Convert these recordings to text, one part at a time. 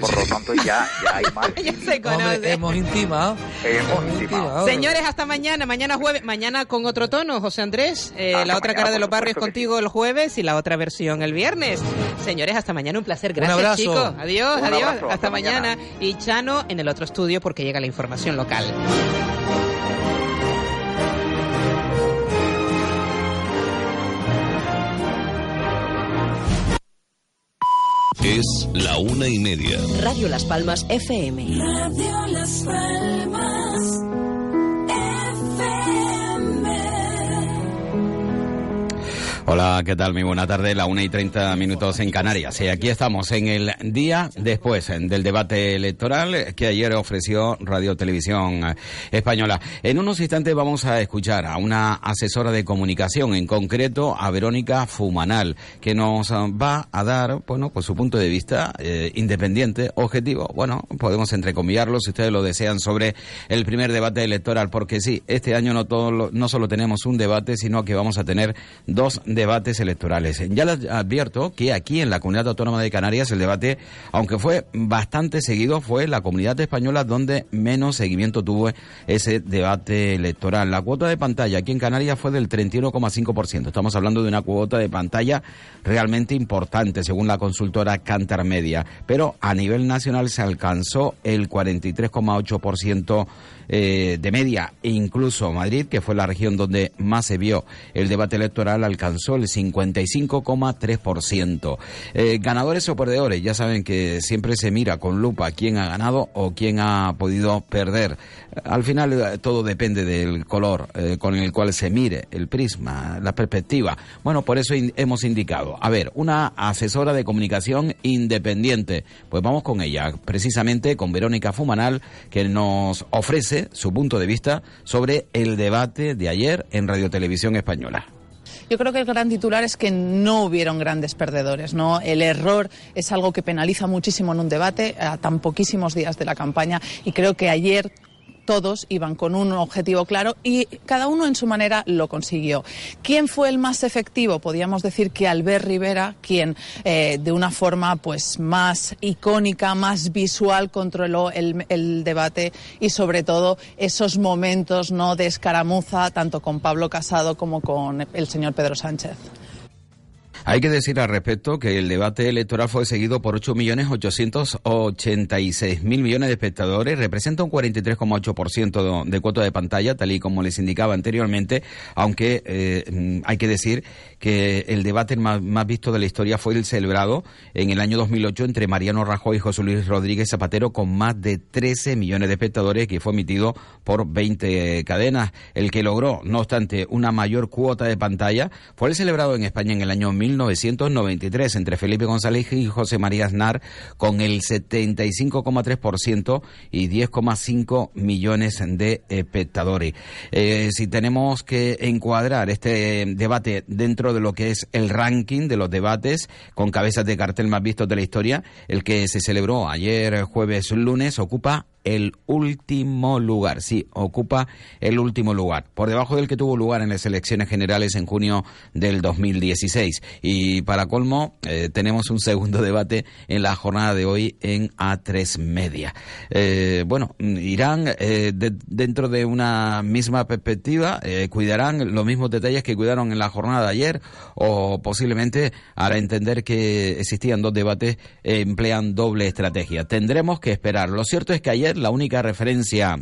por lo tanto, ya, ya hay más. ya se conoce. hemos intimado. Hemos intimado. Señores, hasta mañana. Mañana jueves. Mañana con otro tono, José Andrés. Eh, la otra cara de los barrios contigo el jueves y la otra versión el viernes. Señores, hasta mañana. Un placer. Gracias, chicos. Adiós, adiós. Hasta, mañana. Y Chano en el otro estudio porque llega la información local. Es la una y media. Radio Las Palmas FM. Radio Las Palmas. Hola, ¿qué tal? Muy buena tarde, la una y treinta minutos en Canarias. Y aquí estamos en el día después del debate electoral que ayer ofreció Radio Televisión Española. En unos instantes vamos a escuchar a una asesora de comunicación, en concreto a Verónica Fumanal, que nos va a dar, bueno, pues su punto de vista eh, independiente, objetivo, bueno, podemos entrecomillarlo si ustedes lo desean sobre el primer debate electoral, porque sí, este año no, todo, no solo tenemos un debate, sino que vamos a tener dos debates electorales. Ya les advierto que aquí en la Comunidad Autónoma de Canarias el debate, aunque fue bastante seguido, fue la comunidad española donde menos seguimiento tuvo ese debate electoral. La cuota de pantalla aquí en Canarias fue del 31,5%. Estamos hablando de una cuota de pantalla realmente importante, según la consultora Cantar Media. Pero a nivel nacional se alcanzó el 43,8% eh, de media e incluso Madrid, que fue la región donde más se vio el debate electoral, alcanzó el 55,3%. Eh, ganadores o perdedores, ya saben que siempre se mira con lupa quién ha ganado o quién ha podido perder. Al final eh, todo depende del color eh, con el cual se mire, el prisma, la perspectiva. Bueno, por eso hemos indicado, a ver, una asesora de comunicación independiente. Pues vamos con ella, precisamente con Verónica Fumanal, que nos ofrece su punto de vista sobre el debate de ayer en Radio Televisión Española. Yo creo que el gran titular es que no hubieron grandes perdedores, ¿no? El error es algo que penaliza muchísimo en un debate a tan poquísimos días de la campaña y creo que ayer todos iban con un objetivo claro y cada uno en su manera lo consiguió. ¿Quién fue el más efectivo? Podríamos decir que Albert Rivera, quien eh, de una forma pues más icónica, más visual controló el, el, debate y sobre todo esos momentos no de escaramuza tanto con Pablo Casado como con el señor Pedro Sánchez. Hay que decir al respecto que el debate electoral fue seguido por 8.886.000 millones de espectadores, representa un 43,8% de cuota de pantalla, tal y como les indicaba anteriormente, aunque eh, hay que decir que el debate más, visto de la historia fue el celebrado en el año 2008 entre Mariano Rajoy y José Luis Rodríguez Zapatero con más de 13 millones de espectadores que fue emitido por 20 cadenas. El que logró, no obstante, una mayor cuota de pantalla fue el celebrado en España en el año 1993 entre Felipe González y José María Aznar con el 75,3% y 10,5 millones de espectadores. Eh, si tenemos que encuadrar este debate dentro de lo que es el ranking de los debates con cabezas de cartel más vistos de la historia, el que se celebró ayer jueves lunes ocupa el último lugar. Sí, ocupa el último lugar, por debajo del que tuvo lugar en las elecciones generales en junio del 2016. Y para colmo, eh, tenemos un segundo debate en la jornada de hoy en A3 Media. Eh, bueno, irán eh, dentro de una misma perspectiva, cuidarán los mismos detalles que cuidaron en la jornada de ayer o posiblemente hará entender que existían dos debates emplean doble estrategia. Tendremos que esperar. Lo cierto es que ayer la única referencia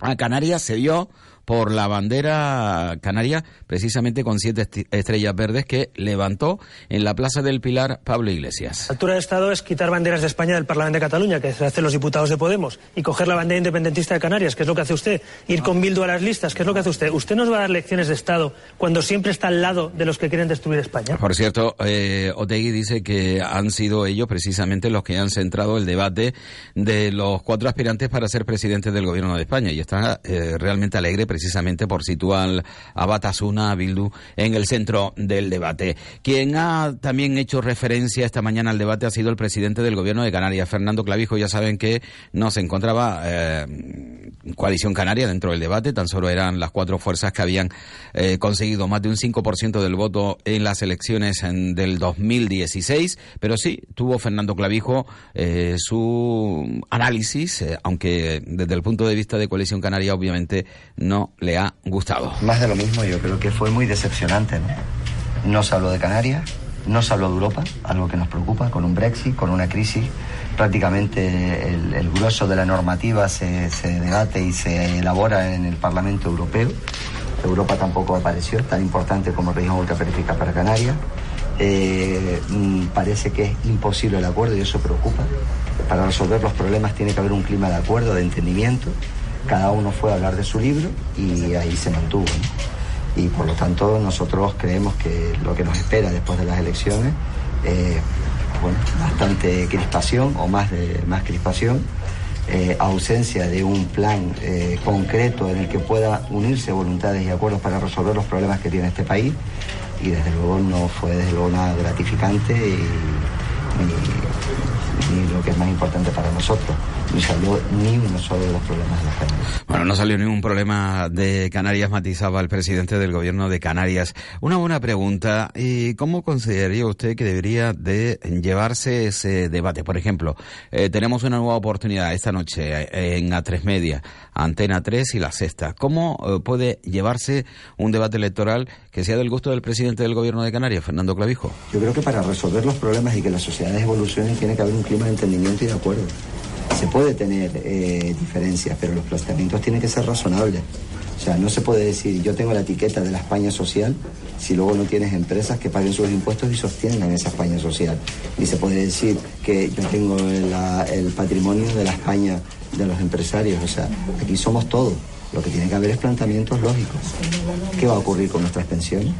a Canarias se dio por la bandera canaria, precisamente con siete estrellas verdes que levantó en la Plaza del Pilar Pablo Iglesias. La altura de Estado es quitar banderas de España del Parlamento de Cataluña, que se hacen los diputados de Podemos, y coger la bandera independentista de Canarias, que es lo que hace usted, ir con Bildu a las listas, que es lo que hace usted. ¿Usted nos va a dar lecciones de Estado cuando siempre está al lado de los que quieren destruir España? Por cierto, eh, Otegui dice que han sido ellos precisamente los que han centrado el debate de los cuatro aspirantes para ser presidente del gobierno de España y está eh, realmente alegre precisamente precisamente por situar a Batasuna, a Bildu, en el centro del debate. Quien ha también hecho referencia esta mañana al debate ha sido el presidente del gobierno de Canarias, Fernando Clavijo. Ya saben que no se encontraba eh, coalición canaria dentro del debate, tan solo eran las cuatro fuerzas que habían eh, conseguido más de un 5% del voto en las elecciones en, del 2016, pero sí tuvo Fernando Clavijo eh, su análisis, aunque desde el punto de vista de coalición canaria obviamente no le ha gustado. Más de lo mismo, yo creo que fue muy decepcionante. ¿no? No se habló de Canarias, no se habló de Europa, algo que nos preocupa, con un Brexit, con una crisis. Prácticamente el, grueso de la normativa se, debate y se elabora en el Parlamento Europeo. Europa tampoco apareció, tan importante como región ultraperiférica para Canarias. Eh, mm, parece que es imposible el acuerdo y eso preocupa. Para resolver los problemas tiene que haber un clima de acuerdo, de entendimiento. Cada uno fue a hablar de su libro y ahí se mantuvo y por lo tanto nosotros creemos que lo que nos espera después de las elecciones es bueno, bastante crispación o más, de, más crispación, eh, ausencia de un plan eh, concreto en el que pueda unirse voluntades y acuerdos para resolver los problemas que tiene este país. Y desde luego no fue desde luego nada gratificante y, y lo que es más importante para nosotros, no salió ni uno solo de los problemas de las Canarias. Bueno, no salió ningún problema de Canarias, matizaba el presidente del gobierno de Canarias. Una buena pregunta, ¿y cómo consideraría usted que debería de llevarse ese debate? Por ejemplo, eh, tenemos una nueva oportunidad esta noche eh, en A3 Media, Antena 3 y La Sexta. ¿Cómo eh, puede llevarse un debate electoral que sea del gusto del presidente del gobierno de Canarias, Fernando Clavijo? Yo creo que para resolver los problemas y que las sociedades evolucionen tiene que haber un clima de entendimiento y de acuerdo. Se puede tener eh, diferencias, pero los planteamientos tienen que ser razonables. O sea, no se puede decir yo tengo la etiqueta de la España social si luego no tienes empresas que paguen sus impuestos y sostengan esa España social. Y se puede decir que yo tengo el patrimonio de la España de los empresarios. O sea, aquí somos todos. Lo que tiene que haber es planteamientos lógicos. ¿Qué va a ocurrir con nuestras pensiones?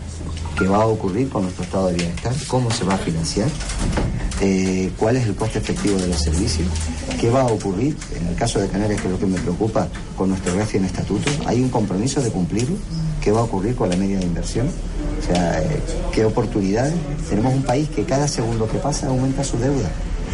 ¿Qué va a ocurrir con nuestro estado de bienestar? ¿Cómo se va a financiar? Eh, cuál es el coste efectivo de los servicios, qué va a ocurrir, en el caso de Canarias, que es lo que me preocupa, con nuestro en estatuto, hay un compromiso de cumplirlo, qué va a ocurrir con la media de inversión, o sea, eh, qué oportunidades. Tenemos un país que cada segundo que pasa aumenta su deuda.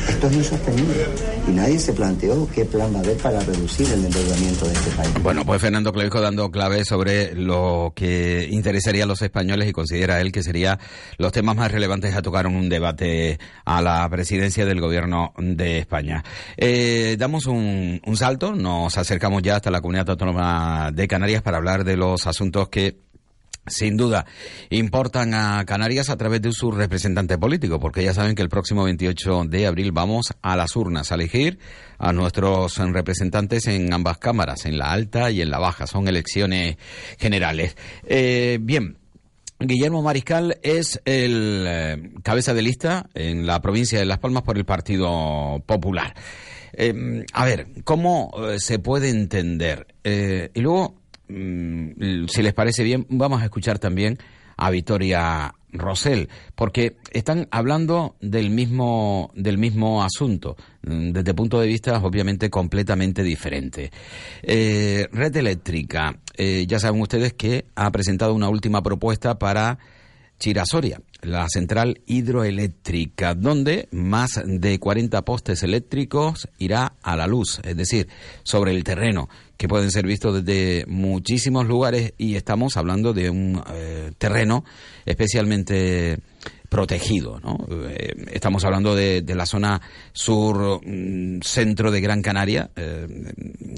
Esto es insostenible y nadie se planteó qué plan va a haber para reducir el endeudamiento de este país. Bueno, pues Fernando Clavijo dando clave sobre lo que interesaría a los españoles y considera él que serían los temas más relevantes a tocar en un debate a la presidencia del gobierno de España. Eh, damos un salto, nos acercamos ya hasta la comunidad autónoma de Canarias para hablar de los asuntos que sin duda, importan a Canarias a través de su representante político, porque ya saben que el próximo 28 de abril vamos a las urnas a elegir a nuestros representantes en ambas cámaras, en la alta y en la baja. Son elecciones generales. Eh, bien. Guillermo Mariscal es el eh, cabeza de lista en la provincia de Las Palmas por el Partido Popular. Eh, a ver, ¿cómo se puede entender? y luego si les parece bien, vamos a escuchar también a Victoria Rosell, porque están hablando del mismo, del mismo asunto, mm, desde punto de vista obviamente completamente diferente. Eh, Red Eléctrica, eh, ya saben ustedes que ha presentado una última propuesta para Chirasoria, la central hidroeléctrica, donde más de 40 postes eléctricos irá a la luz, es decir, sobre el terreno, que pueden ser vistos desde muchísimos lugares. Y estamos hablando de un eh, terreno especialmente protegido. ¿no? Eh, estamos hablando de, la zona sur mm, centro de Gran Canaria, eh,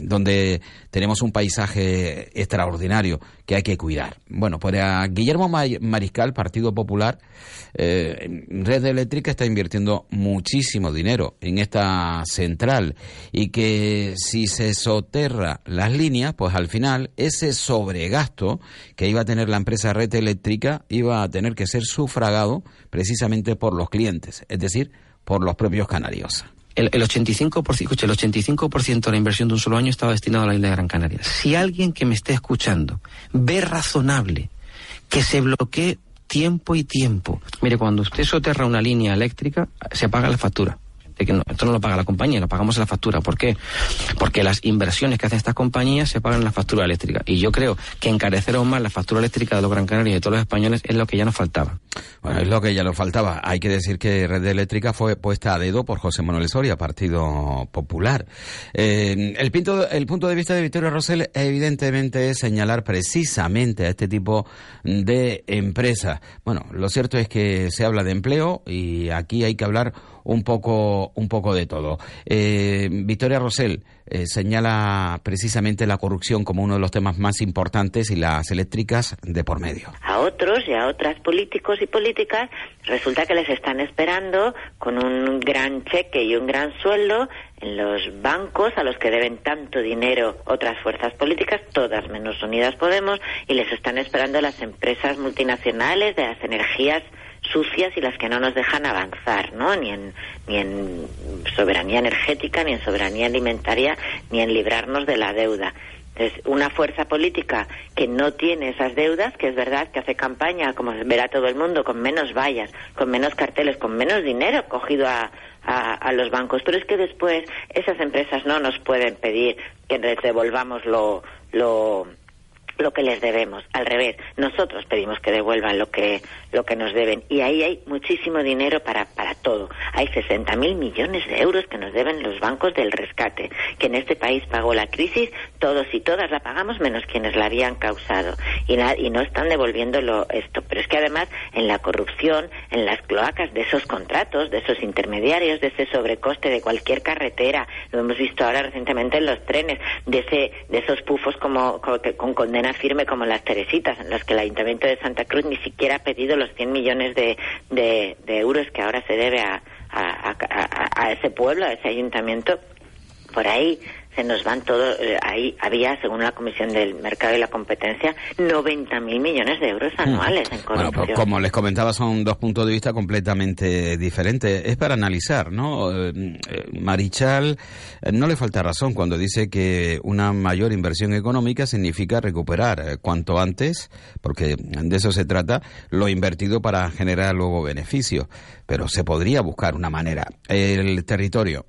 donde tenemos un paisaje extraordinario que hay que cuidar. Bueno, pues a Guillermo Mariscal, Partido Popular, eh, Red Eléctrica está invirtiendo muchísimo dinero en esta central y que si se soterra las líneas, pues al final ese sobregasto que iba a tener la empresa Red Eléctrica iba a tener que ser sufragado precisamente por los clientes, es decir, por los propios canarios. El, el 85%, el 85% de la inversión de un solo año estaba destinado a la isla de Gran Canaria. Si alguien que me esté escuchando ve razonable que se bloquee tiempo y tiempo. Mire, cuando usted soterra una línea eléctrica, se paga la factura. De que esto no lo paga la compañía, lo pagamos en la factura. ¿Por qué? Porque las inversiones que hacen estas compañías se pagan en la factura eléctrica. Y yo creo que encarecer aún más la factura eléctrica de los Gran Canarios y de todos los españoles es lo que ya nos faltaba. Bueno, es lo que ya nos faltaba. Hay que decir que Red Eléctrica fue puesta a dedo por José Manuel Soria, Partido Popular. Eh, el, el punto de vista de Victoria Rosell evidentemente es señalar precisamente a este tipo de empresas. Bueno, lo cierto es que se habla de empleo y aquí hay que hablar un poco, un poco de todo. Eh, Victoria Rosell eh, señala precisamente la corrupción como uno de los temas más importantes y las eléctricas de por medio. A otros y a otras políticos y políticas resulta que les están esperando con un gran cheque y un gran sueldo en los bancos a los que deben tanto dinero otras fuerzas políticas, todas menos Unidas Podemos, y les están esperando las empresas multinacionales de las energías sucias y las que no nos dejan avanzar, ¿no? Ni en, ni en soberanía energética, ni en soberanía alimentaria, ni en librarnos de la deuda. Entonces, una fuerza política que no tiene esas deudas, que es verdad que hace campaña, como verá todo el mundo, con menos vallas, con menos carteles, con menos dinero cogido a, a, los bancos. Pero es que después esas empresas no nos pueden pedir que devolvamos lo, lo, lo que les debemos. Al revés, nosotros pedimos que devuelvan lo que, lo que nos deben. Y ahí hay muchísimo dinero para, para todo. Hay 60.000 millones de euros que nos deben los bancos del rescate, que en este país pagó la crisis, todos y todas la pagamos menos quienes la habían causado. Y, no están devolviéndolo esto. Pero es que además en la corrupción, en las cloacas de esos contratos, de esos intermediarios, de ese sobrecoste de cualquier carretera, lo hemos visto ahora recientemente en los trenes, de, ese, de esos pufos como, con condena firme como las Teresitas, en las que el Ayuntamiento de Santa Cruz ni siquiera ha pedido los 100 millones de, de, euros que ahora se debe a, a, ese pueblo, a ese ayuntamiento. Por ahí se nos van todos, eh, ahí había, según la Comisión del Mercado y la Competencia, 90.000 millones de euros hmm. anuales en corrupción. Bueno, pues como les comentaba, son dos puntos de vista completamente diferentes. Es para analizar, ¿no? Eh, eh, Marichal no le falta razón cuando dice que una mayor inversión económica significa recuperar cuanto antes, porque de eso se trata, lo invertido para generar luego beneficios. Pero se podría buscar una manera. El territorio,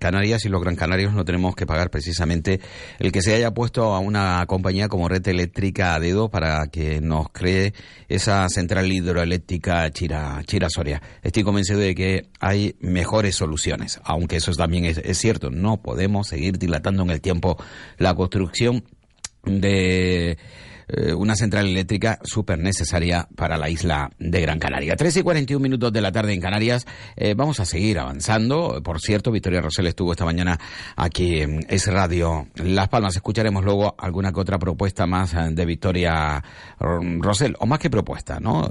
Canarias y los Gran Canarios no tenemos que pagar precisamente el que se haya puesto a una compañía como Red Eléctrica a dedo para que nos cree esa central hidroeléctrica Chira, Chira Soria. Estoy convencido de que hay mejores soluciones, aunque eso también es cierto. No podemos seguir dilatando en el tiempo la construcción de eh, una central eléctrica súper necesaria para la isla de Gran Canaria. 13 y 41 minutos de la tarde en Canarias. Eh, vamos a seguir avanzando. Por cierto, Victoria Rosell estuvo esta mañana aquí en Es Radio Las Palmas. Escucharemos luego alguna que otra propuesta más eh, de Victoria Rosell, o más que propuesta, ¿no?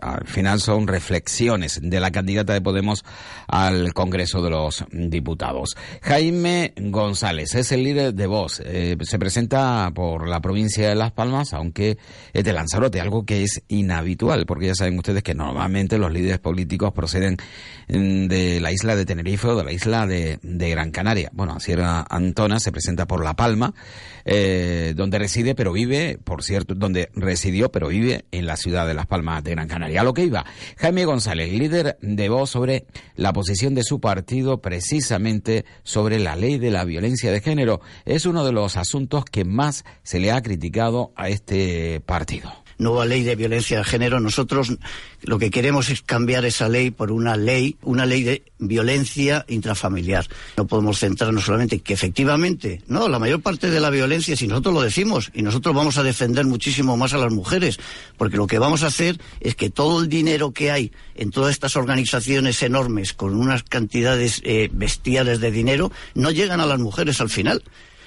al final son reflexiones de la candidata de Podemos al Congreso de los Diputados. Jaime González es el líder de Voz. se presenta por la provincia de Las Palmas aunque es de Lanzarote, algo que es inhabitual, porque ya saben ustedes que normalmente los líderes políticos proceden mm, de la isla de Tenerife o de la isla de, Gran Canaria. Bueno, Sierra Antona se presenta por La Palma, eh, donde reside, pero vive, por cierto, donde residió, pero vive en la ciudad de Las Palmas de Gran Canaria. A lo que iba, Jaime González, líder de voz sobre la posición de su partido precisamente sobre la ley de la violencia de género, es uno de los asuntos que más se le ha criticado a este partido nueva ley de violencia de género. Nosotros lo que queremos es cambiar esa ley por una ley, una ley de violencia intrafamiliar. No podemos centrarnos solamente en que efectivamente, no, la mayor parte de la violencia, si nosotros lo decimos, y nosotros vamos a defender muchísimo más a las mujeres, porque lo que vamos a hacer es que todo el dinero que hay en todas estas organizaciones enormes con unas cantidades eh, bestiales de dinero no llegan a las mujeres al final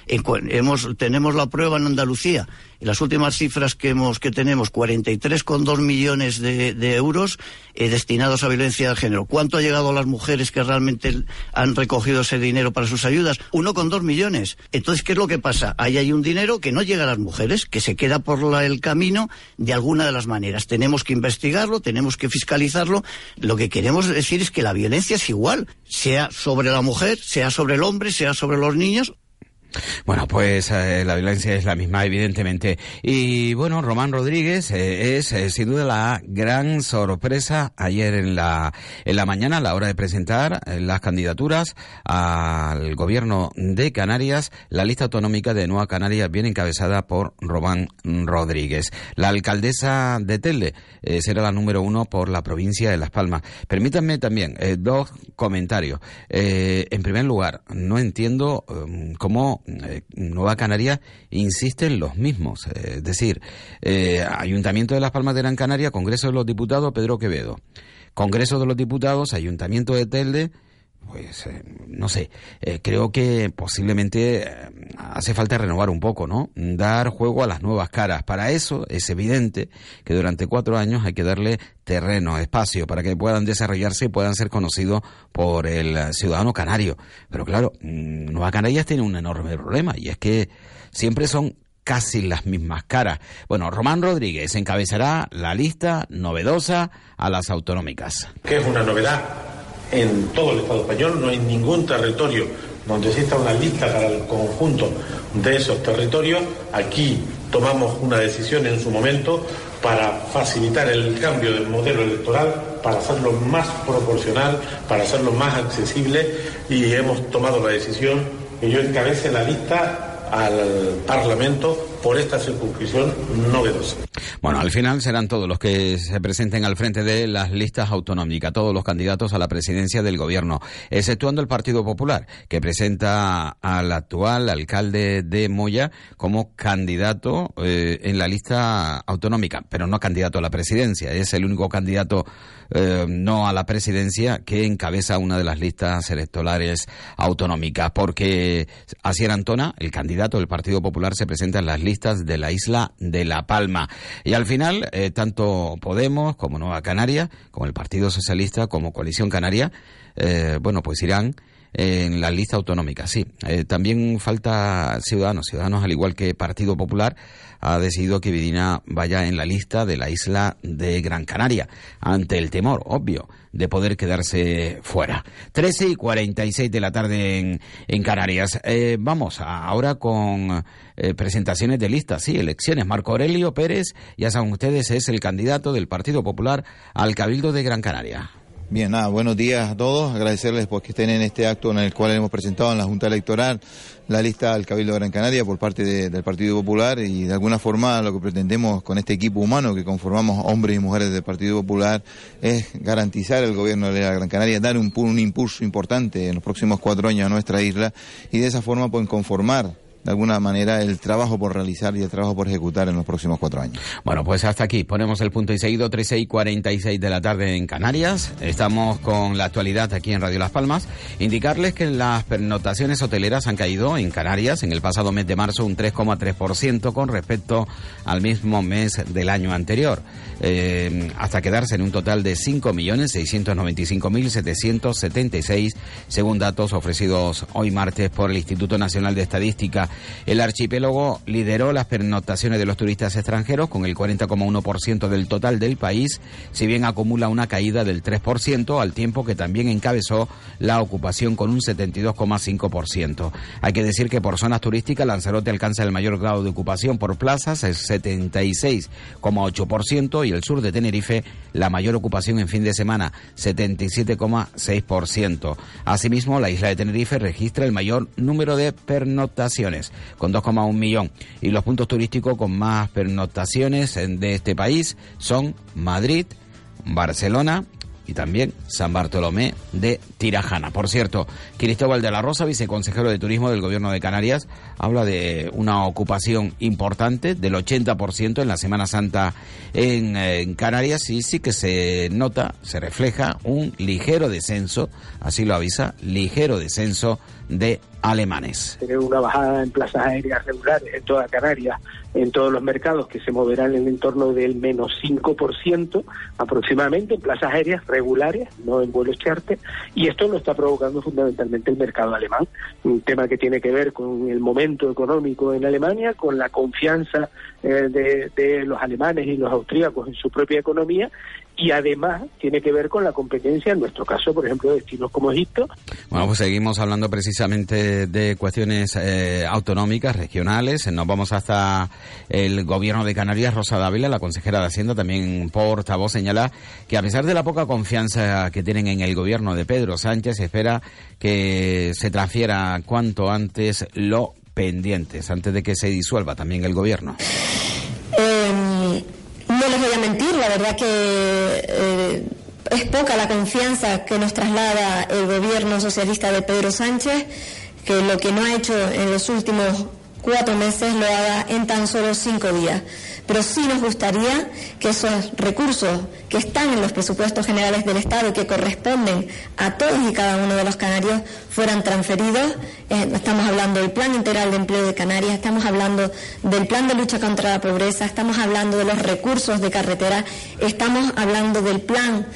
hemos, tenemos la prueba en Andalucía. Las últimas cifras que, hemos, que tenemos, 43,2 millones de, de euros eh, destinados a violencia de género. ¿Cuánto ha llegado a las mujeres que realmente han recogido ese dinero para sus ayudas? 1,2 millones. Entonces, ¿qué es lo que pasa? Ahí hay un dinero que no llega a las mujeres, que se queda por el camino de alguna de las maneras. Tenemos que investigarlo, tenemos que fiscalizarlo. Lo que queremos decir es que la violencia es igual, sea sobre la mujer, sea sobre el hombre, sea sobre los niños Bueno, pues eh, la violencia es la misma, evidentemente. Y bueno, Román Rodríguez eh, es eh, sin duda la gran sorpresa ayer en la, en la mañana a la hora de presentar las candidaturas al gobierno de Canarias. La lista autonómica de Nueva Canarias viene encabezada por Román Rodríguez. La alcaldesa de Telde será la número uno por la provincia de Las Palmas. Permítanme también dos comentarios. en primer lugar, no entiendo cómo eh, Nueva Canaria insisten los mismos. Eh, es decir, eh, Ayuntamiento de Las Palmas de Gran Canaria, Congreso de los Diputados, Pedro Quevedo. Congreso de los Diputados, Ayuntamiento de Telde, pues eh, no sé, eh, creo que posiblemente eh, hace falta renovar un poco, ¿no? Dar juego a las nuevas caras. Para eso es evidente que durante cuatro años hay que darle terreno, espacio, para que puedan desarrollarse y puedan ser conocidos por el ciudadano canario. Pero claro, mm, Nueva Canarias tiene un enorme problema y es que siempre son casi las mismas caras. Bueno, Román Rodríguez encabezará la lista novedosa a las autonómicas. ¿Qué es una novedad? En todo el Estado español, no hay ningún territorio donde exista una lista para el conjunto de esos territorios. Aquí tomamos una decisión en su momento para facilitar el cambio del modelo electoral, para hacerlo más proporcional, para hacerlo más accesible y hemos tomado la decisión que yo encabece la lista al Parlamento por esta circunscripción novedosa. Bueno, al final serán todos los que se presenten al frente de las listas autonómicas, todos los candidatos a la presidencia del gobierno, exceptuando el Partido Popular, que presenta al actual alcalde de Moya como candidato eh, en la lista autonómica, pero no candidato a la presidencia. Es el único candidato eh, no a la presidencia que encabeza una de las listas electorales autonómicas, porque Asier Antona, el candidato del Partido Popular, se presenta en las de la isla de La Palma. Y al final, eh, tanto Podemos como Nueva Canaria, como el Partido Socialista, como Coalición Canaria, eh, bueno, pues irán en la lista autonómica, sí. también falta Ciudadanos. Ciudadanos, al igual que Partido Popular, ha decidido que Vidina vaya en la lista de la isla de Gran Canaria, ante el temor, obvio, de poder quedarse fuera. 13 y 46 de la tarde en, en Canarias. Eh, vamos ahora con eh, presentaciones de listas, sí, elecciones. Marco Aurelio Pérez, ya saben ustedes, es el candidato del Partido Popular al Cabildo de Gran Canaria. Bien, nada, buenos días a todos. Agradecerles por que estén en este acto en el cual hemos presentado en la Junta Electoral la lista al Cabildo de Gran Canaria por parte del Partido Popular y de alguna forma lo que pretendemos con este equipo humano que conformamos hombres y mujeres del Partido Popular es garantizar el gobierno de la Gran Canaria, dar un, un impulso importante en los próximos cuatro años a nuestra isla y de esa forma pueden conformar de alguna manera el trabajo por realizar y el trabajo por ejecutar en los próximos cuatro años. Bueno, pues hasta aquí ponemos el punto y seguido, 13 y 46 de la tarde en Canarias. Estamos con la actualidad aquí en Radio Las Palmas. Indicarles que las pernotaciones hoteleras han caído en Canarias en el pasado mes de marzo un 3,3% con respecto al mismo mes del año anterior, eh, hasta quedarse en un total de 5.695.776, según datos ofrecidos hoy martes por el Instituto Nacional de Estadística el archipiélago lideró las pernotaciones de los turistas extranjeros con el 40,1% del total del país, si bien acumula una caída del 3%, al tiempo que también encabezó la ocupación con un 72,5%. Hay que decir que por zonas turísticas Lanzarote alcanza el mayor grado de ocupación por plazas, el 76,8%, y el sur de Tenerife la mayor ocupación en fin de semana, 77,6%. Asimismo, la isla de Tenerife registra el mayor número de pernotaciones con 2,1 millón. Y los puntos turísticos con más pernotaciones de este país son Madrid, Barcelona, y también San Bartolomé de Tirajana. Por cierto, Cristóbal de la Rosa, viceconsejero de Turismo del Gobierno de Canarias, habla de una ocupación importante del 80% en la Semana Santa en, en, Canarias y sí que se nota, se refleja un ligero descenso, así lo avisa, ligero descenso de alemanes. Tener una bajada en plazas aéreas regulares en toda Canarias, en todos los mercados, que se moverán en el entorno del menos 5% aproximadamente en plazas aéreas regulares, no en vuelos charter, y esto lo está provocando fundamentalmente el mercado alemán, un tema que tiene que ver con el momento económico en Alemania, con la confianza eh, de, de los alemanes y los austríacos en su propia economía y además tiene que ver con la competencia, en nuestro caso, por ejemplo, de destinos como Egipto. Bueno, pues seguimos hablando precisamente de cuestiones eh, autonómicas, regionales. Nos vamos hasta el gobierno de Canarias. Rosa Dávila, la consejera de Hacienda, también portavoz, señala que a pesar de la poca confianza que tienen en el gobierno de Pedro Sánchez, espera que se transfiera cuanto antes lo pendientes, antes de que se disuelva también el gobierno. Eh, no les voy a mentir, la verdad que eh, es poca la confianza que nos traslada el gobierno socialista de Pedro Sánchez, que lo que no ha hecho en los últimos cuatro meses lo haga en tan solo cinco días. Pero sí nos gustaría que esos recursos que están en los presupuestos generales del Estado y que corresponden a todos y cada uno de los canarios fueran transferidos. Eh, estamos hablando del Plan Integral de Empleo de Canarias, estamos hablando del Plan de Lucha contra la Pobreza, estamos hablando de los recursos de carretera, estamos hablando del Plan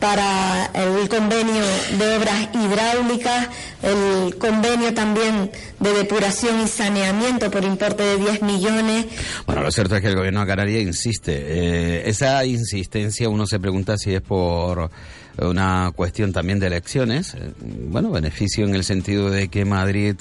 para el convenio de obras hidráulicas, el convenio también de depuración y saneamiento por importe de 10 millones. Bueno, lo cierto es que el gobierno de Canarias insiste. Eh, esa insistencia uno se pregunta si es por una cuestión también de elecciones. Eh, bueno, beneficio en el sentido de que Madrid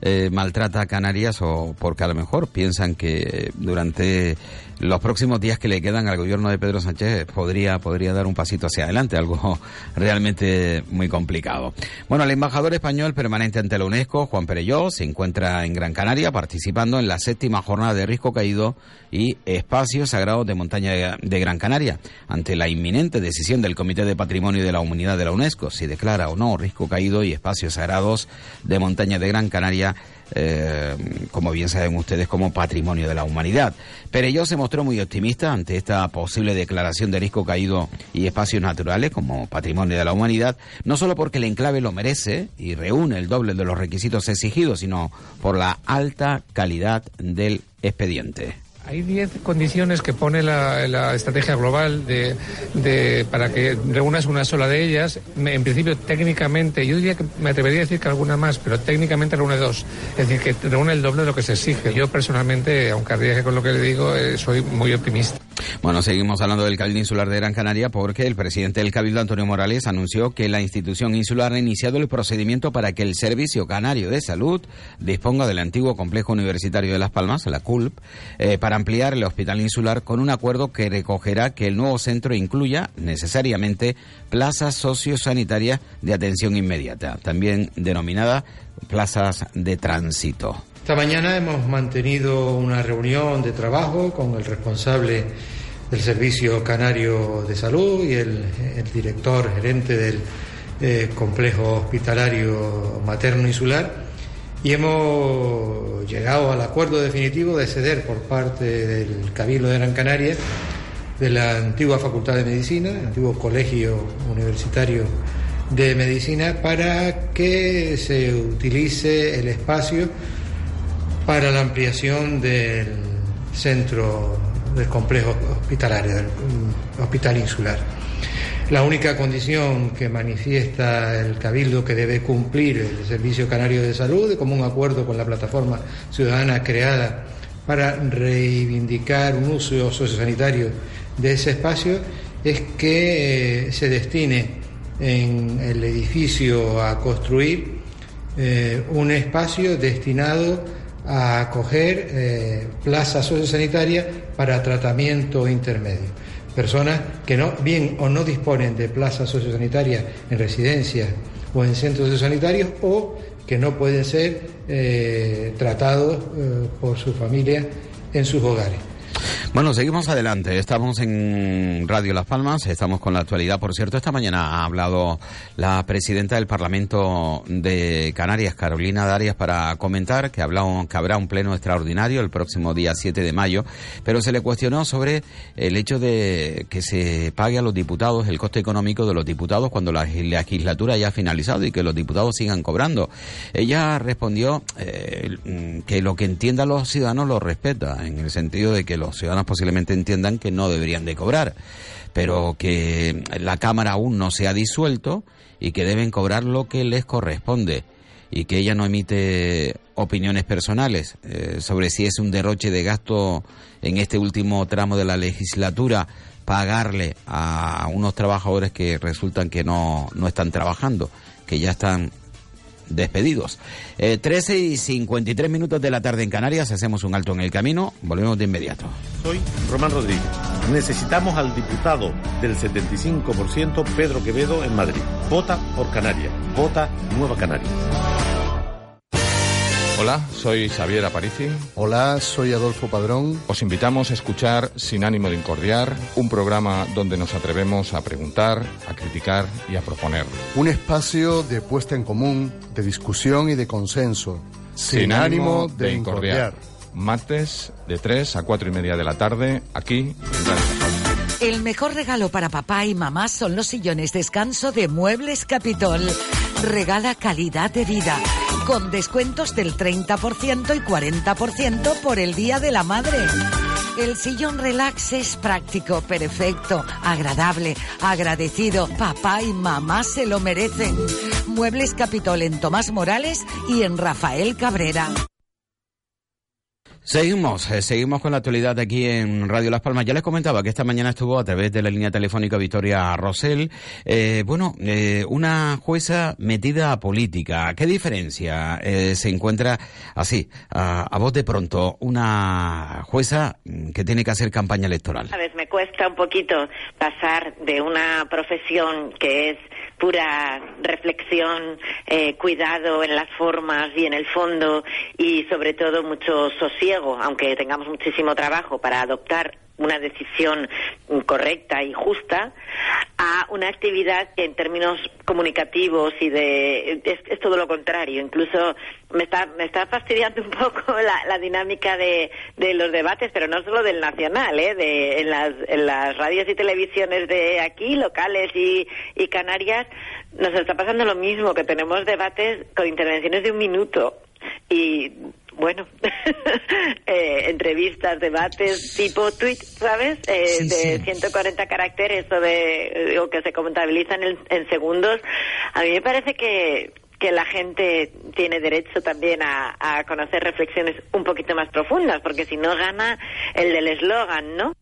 eh, maltrata a Canarias o porque a lo mejor piensan que durante los próximos días que le quedan al gobierno de Pedro Sánchez podría, podría dar un pasito hacia adelante, algo realmente muy complicado. Bueno, el embajador español permanente ante la UNESCO, Juan Perelló, se encuentra en Gran Canaria participando en la séptima jornada de Risco Caído y Espacios Sagrados de Montaña de Gran Canaria, ante la inminente decisión del Comité de Patrimonio de la Humanidad de la UNESCO, si declara o no Risco Caído y Espacios Sagrados de Montaña de Gran Canaria eh, como bien saben ustedes, como patrimonio de la humanidad. Pero se mostró muy optimista ante esta posible declaración de risco caído y espacios naturales como patrimonio de la humanidad, no solo porque el enclave lo merece y reúne el doble de los requisitos exigidos, sino por la alta calidad del expediente. Hay 10 condiciones que pone la, estrategia global de, para que reúnas una sola de ellas. En principio, técnicamente, yo diría que me atrevería a decir que alguna más, pero técnicamente reúne dos. Es decir, que reúne el doble de lo que se exige. Yo personalmente, aunque arriesgue con lo que le digo, eh, soy muy optimista. Bueno, seguimos hablando del Cabildo Insular de Gran Canaria porque el presidente del Cabildo, Antonio Morales, anunció que la institución insular ha iniciado el procedimiento para que el Servicio Canario de Salud disponga del antiguo complejo universitario de Las Palmas, la CULP, eh, para ampliar el hospital insular con un acuerdo que recogerá que el nuevo centro incluya necesariamente plazas sociosanitarias de atención inmediata, también denominada plazas de tránsito. Esta mañana hemos mantenido una reunión de trabajo con el responsable del Servicio Canario de Salud y el, director gerente del eh, complejo hospitalario materno insular. Y hemos llegado al acuerdo definitivo de ceder por parte del Cabildo de Gran Canaria de la antigua Facultad de Medicina, el antiguo Colegio Universitario de Medicina, para que se utilice el espacio para la ampliación del centro del complejo hospitalario, del mm, hospital insular. La única condición que manifiesta el Cabildo que debe cumplir el Servicio Canario de Salud, de común acuerdo con la plataforma ciudadana creada para reivindicar un uso sociosanitario de ese espacio, es que eh, se destine en el edificio a construir eh, un espacio destinado a acoger eh, plazas sociosanitarias para tratamiento intermedio. Personas que no, bien o no disponen de plazas sociosanitarias en residencias o en centros sociosanitarios o que no pueden ser eh, tratados eh, por su familia en sus hogares. Bueno, seguimos adelante. Estamos en Radio Las Palmas, estamos con la actualidad. Por cierto, esta mañana ha hablado la presidenta del Parlamento de Canarias, Carolina Darias, para comentar que, que habrá un pleno extraordinario el próximo día 7 de mayo, pero se le cuestionó sobre el hecho de que se pague a los diputados el coste económico de los diputados cuando la legislatura ya ha finalizado y que los diputados sigan cobrando. Ella respondió eh, que lo que entiendan los ciudadanos lo respeta, en el sentido de que los ciudadanos posiblemente entiendan que no deberían de cobrar, pero que la Cámara aún no se ha disuelto y que deben cobrar lo que les corresponde y que ella no emite opiniones personales eh, sobre si es un derroche de gasto en este último tramo de la legislatura pagarle a unos trabajadores que resultan que no, no están trabajando, que ya están despedidos. Eh, 13 y 53 minutos de la tarde en Canarias, hacemos un alto en el camino, volvemos de inmediato. Soy Román Rodríguez. Necesitamos al diputado del 75% Pedro Quevedo en Madrid. Vota por Canarias. Vota Nueva Canarias. Hola, soy Xavier Aparici. Hola, soy Adolfo Padrón. Os invitamos a escuchar Sin ánimo de incordiar, un programa donde nos atrevemos a preguntar, a criticar y a proponer. Un espacio de puesta en común, de discusión y de consenso. Sin, ánimo, de, incordiar. Martes de 3 a 4 y media de la tarde, aquí en Radio El mejor regalo para papá y mamá son los sillones descanso de Muebles Capitol. Regala calidad de vida con descuentos del 30% y 40% por el Día de la Madre. El sillón relax es práctico, perfecto, agradable, agradecido. Papá y mamá se lo merecen. Muebles Capitol en Tomás Morales y en Rafael Cabrera. Seguimos, eh, seguimos con la actualidad aquí en Radio Las Palmas. Ya les comentaba que esta mañana estuvo a través de la línea telefónica Victoria Rosell, eh, bueno, eh, una jueza metida a política. ¿Qué diferencia se encuentra así, a, a voz de pronto, una jueza que tiene que hacer campaña electoral? A veces me cuesta un poquito pasar de una profesión que es pura reflexión, eh, cuidado en las formas y en el fondo y sobre todo mucho sosiego, aunque tengamos muchísimo trabajo para adoptar una decisión correcta y justa a una actividad que en términos comunicativos y de es, todo lo contrario incluso me está me está fastidiando un poco la, dinámica de, de, los debates pero no solo del nacional ¿eh? de en las en las radios y televisiones de aquí locales y, y Canarias nos está pasando lo mismo que tenemos debates con intervenciones de un minuto y bueno, eh, entrevistas, debates tipo tweet, ¿sabes? Eh, de 140 caracteres o de o que se contabilizan en, segundos. A mí me parece que que la gente tiene derecho también a, a conocer reflexiones un poquito más profundas, porque si no gana el del eslogan, ¿no?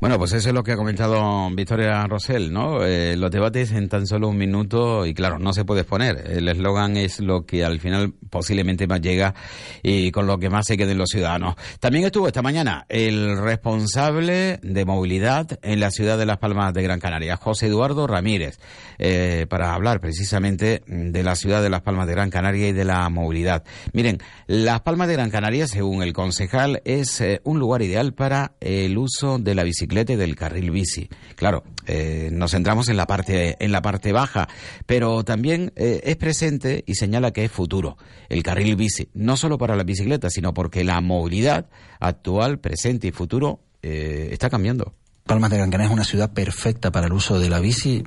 Bueno, pues eso es lo que ha comentado Victoria Rosell, ¿no? Eh, los debates en tan solo un minuto y claro, no se puede exponer. El eslogan es lo que al final posiblemente más llega y con lo que más se queden los ciudadanos. También estuvo esta mañana el responsable de movilidad en la ciudad de Las Palmas de Gran Canaria, José Eduardo Ramírez, eh, para hablar precisamente de la ciudad de Las Palmas de Gran Canaria y de la movilidad. Miren, Las Palmas de Gran Canaria, según el concejal, es eh, un lugar ideal para el uso de la bicicleta del carril bici. Claro, eh, nos centramos en la parte en la parte baja, pero también eh, es presente y señala que es futuro el carril bici, no solo para la bicicleta, sino porque la movilidad actual, presente y futuro eh, está cambiando. Palmas de Gran Canaria es una ciudad perfecta para el uso de la bici.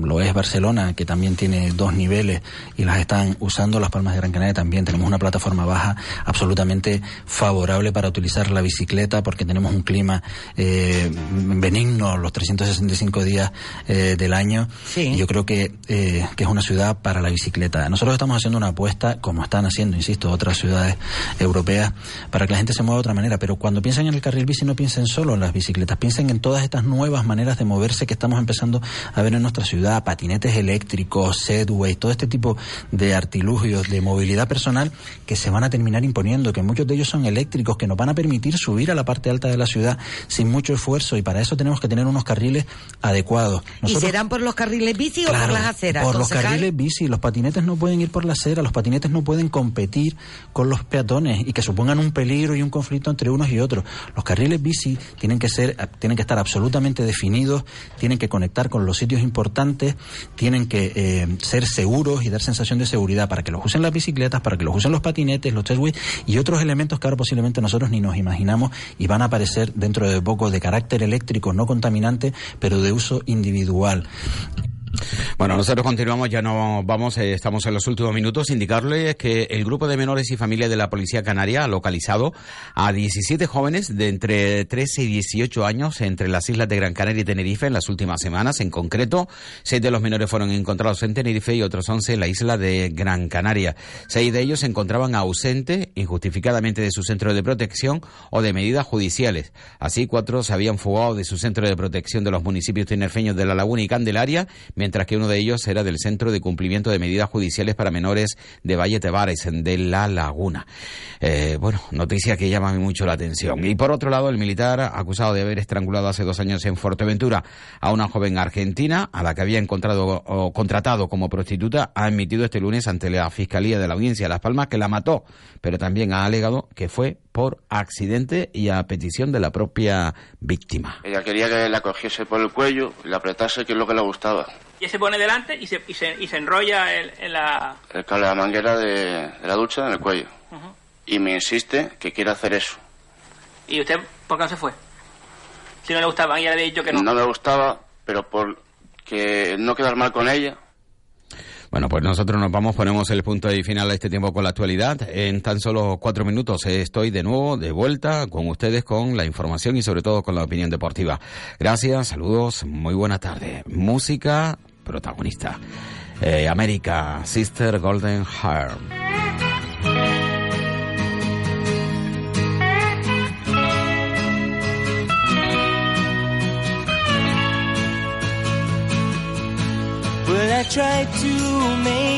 Lo es Barcelona, que también tiene dos niveles y las están usando. Las Palmas de Gran Canaria también tenemos una plataforma baja absolutamente favorable para utilizar la bicicleta porque tenemos un clima eh, benigno los 365 días eh, del año. Y yo creo que, eh, que es una ciudad para la bicicleta. Nosotros estamos haciendo una apuesta, como están haciendo, insisto, otras ciudades europeas, para que la gente se mueva de otra manera. Pero cuando piensan en el carril bici, no piensen solo en las bicicletas, piensen en todas estas nuevas maneras de moverse que estamos empezando a ver en nuestra ciudad, patinetes eléctricos, Segway, todo este tipo de artilugios de movilidad personal que se van a terminar imponiendo, que muchos de ellos son eléctricos, que nos van a permitir subir a la parte alta de la ciudad sin mucho esfuerzo y para eso tenemos que tener unos carriles adecuados. ¿Y serán por los carriles bici o por las aceras? Por los carriles bici, los patinetes no pueden ir por la acera, los patinetes no pueden competir con los peatones y que supongan un peligro y un conflicto entre unos y otros. Los carriles bici tienen que ser, tienen que estar absolutamente definidos, tienen que conectar con los sitios importantes, tienen que eh, ser seguros y dar sensación de seguridad para que los usen las bicicletas, para que los usen los patinetes, los testways y otros elementos que ahora posiblemente nosotros ni nos imaginamos y van a aparecer dentro de poco de carácter eléctrico no contaminante, pero de uso individual. Bueno, nosotros continuamos, ya no vamos, eh, estamos en los últimos minutos. Indicarles que el grupo de menores y familias de la Policía Canaria ha localizado a 17 jóvenes de entre 13 y 18 años entre las islas de Gran Canaria y Tenerife en las últimas semanas. En concreto, seis de los menores fueron encontrados en Tenerife y otros 11 en la isla de Gran Canaria. Seis de ellos se encontraban ausentes injustificadamente de su centro de protección o de medidas judiciales. Así, cuatro se habían fugado de su centro de protección de los municipios tinerfeños de La Laguna y Candelaria, mientras que uno de ellos era del Centro de Cumplimiento de Medidas Judiciales para Menores de Valle Tebares, de La Laguna. Eh, bueno, noticia que llama mucho la atención. Y por otro lado, el militar acusado de haber estrangulado hace dos años en Fuerteventura a una joven argentina a la que había encontrado o contratado como prostituta ha admitido este lunes ante la Fiscalía de la Audiencia de Las Palmas que la mató, pero también ha alegado que fue por accidente y a petición de la propia víctima. Ella quería que la cogiese por el cuello y la apretase, que es lo que le gustaba. Y se pone delante y se, y se, y se enrolla en, la... El cable de la manguera de, la ducha en el cuello. Y me insiste que quiere hacer eso. ¿Y usted por qué no se fue? Si no le gustaba, ella le había dicho que no. No me gustaba, pero por que no quedar mal con ella, bueno, pues nosotros nos vamos, ponemos el punto de final a este tiempo con la actualidad. En tan solo cuatro minutos estoy de nuevo de vuelta con ustedes con la información y sobre todo con la opinión deportiva. Gracias, saludos, muy buena tarde. Música protagonista. Eh, América, Sister Golden Heart. Well, I tried to make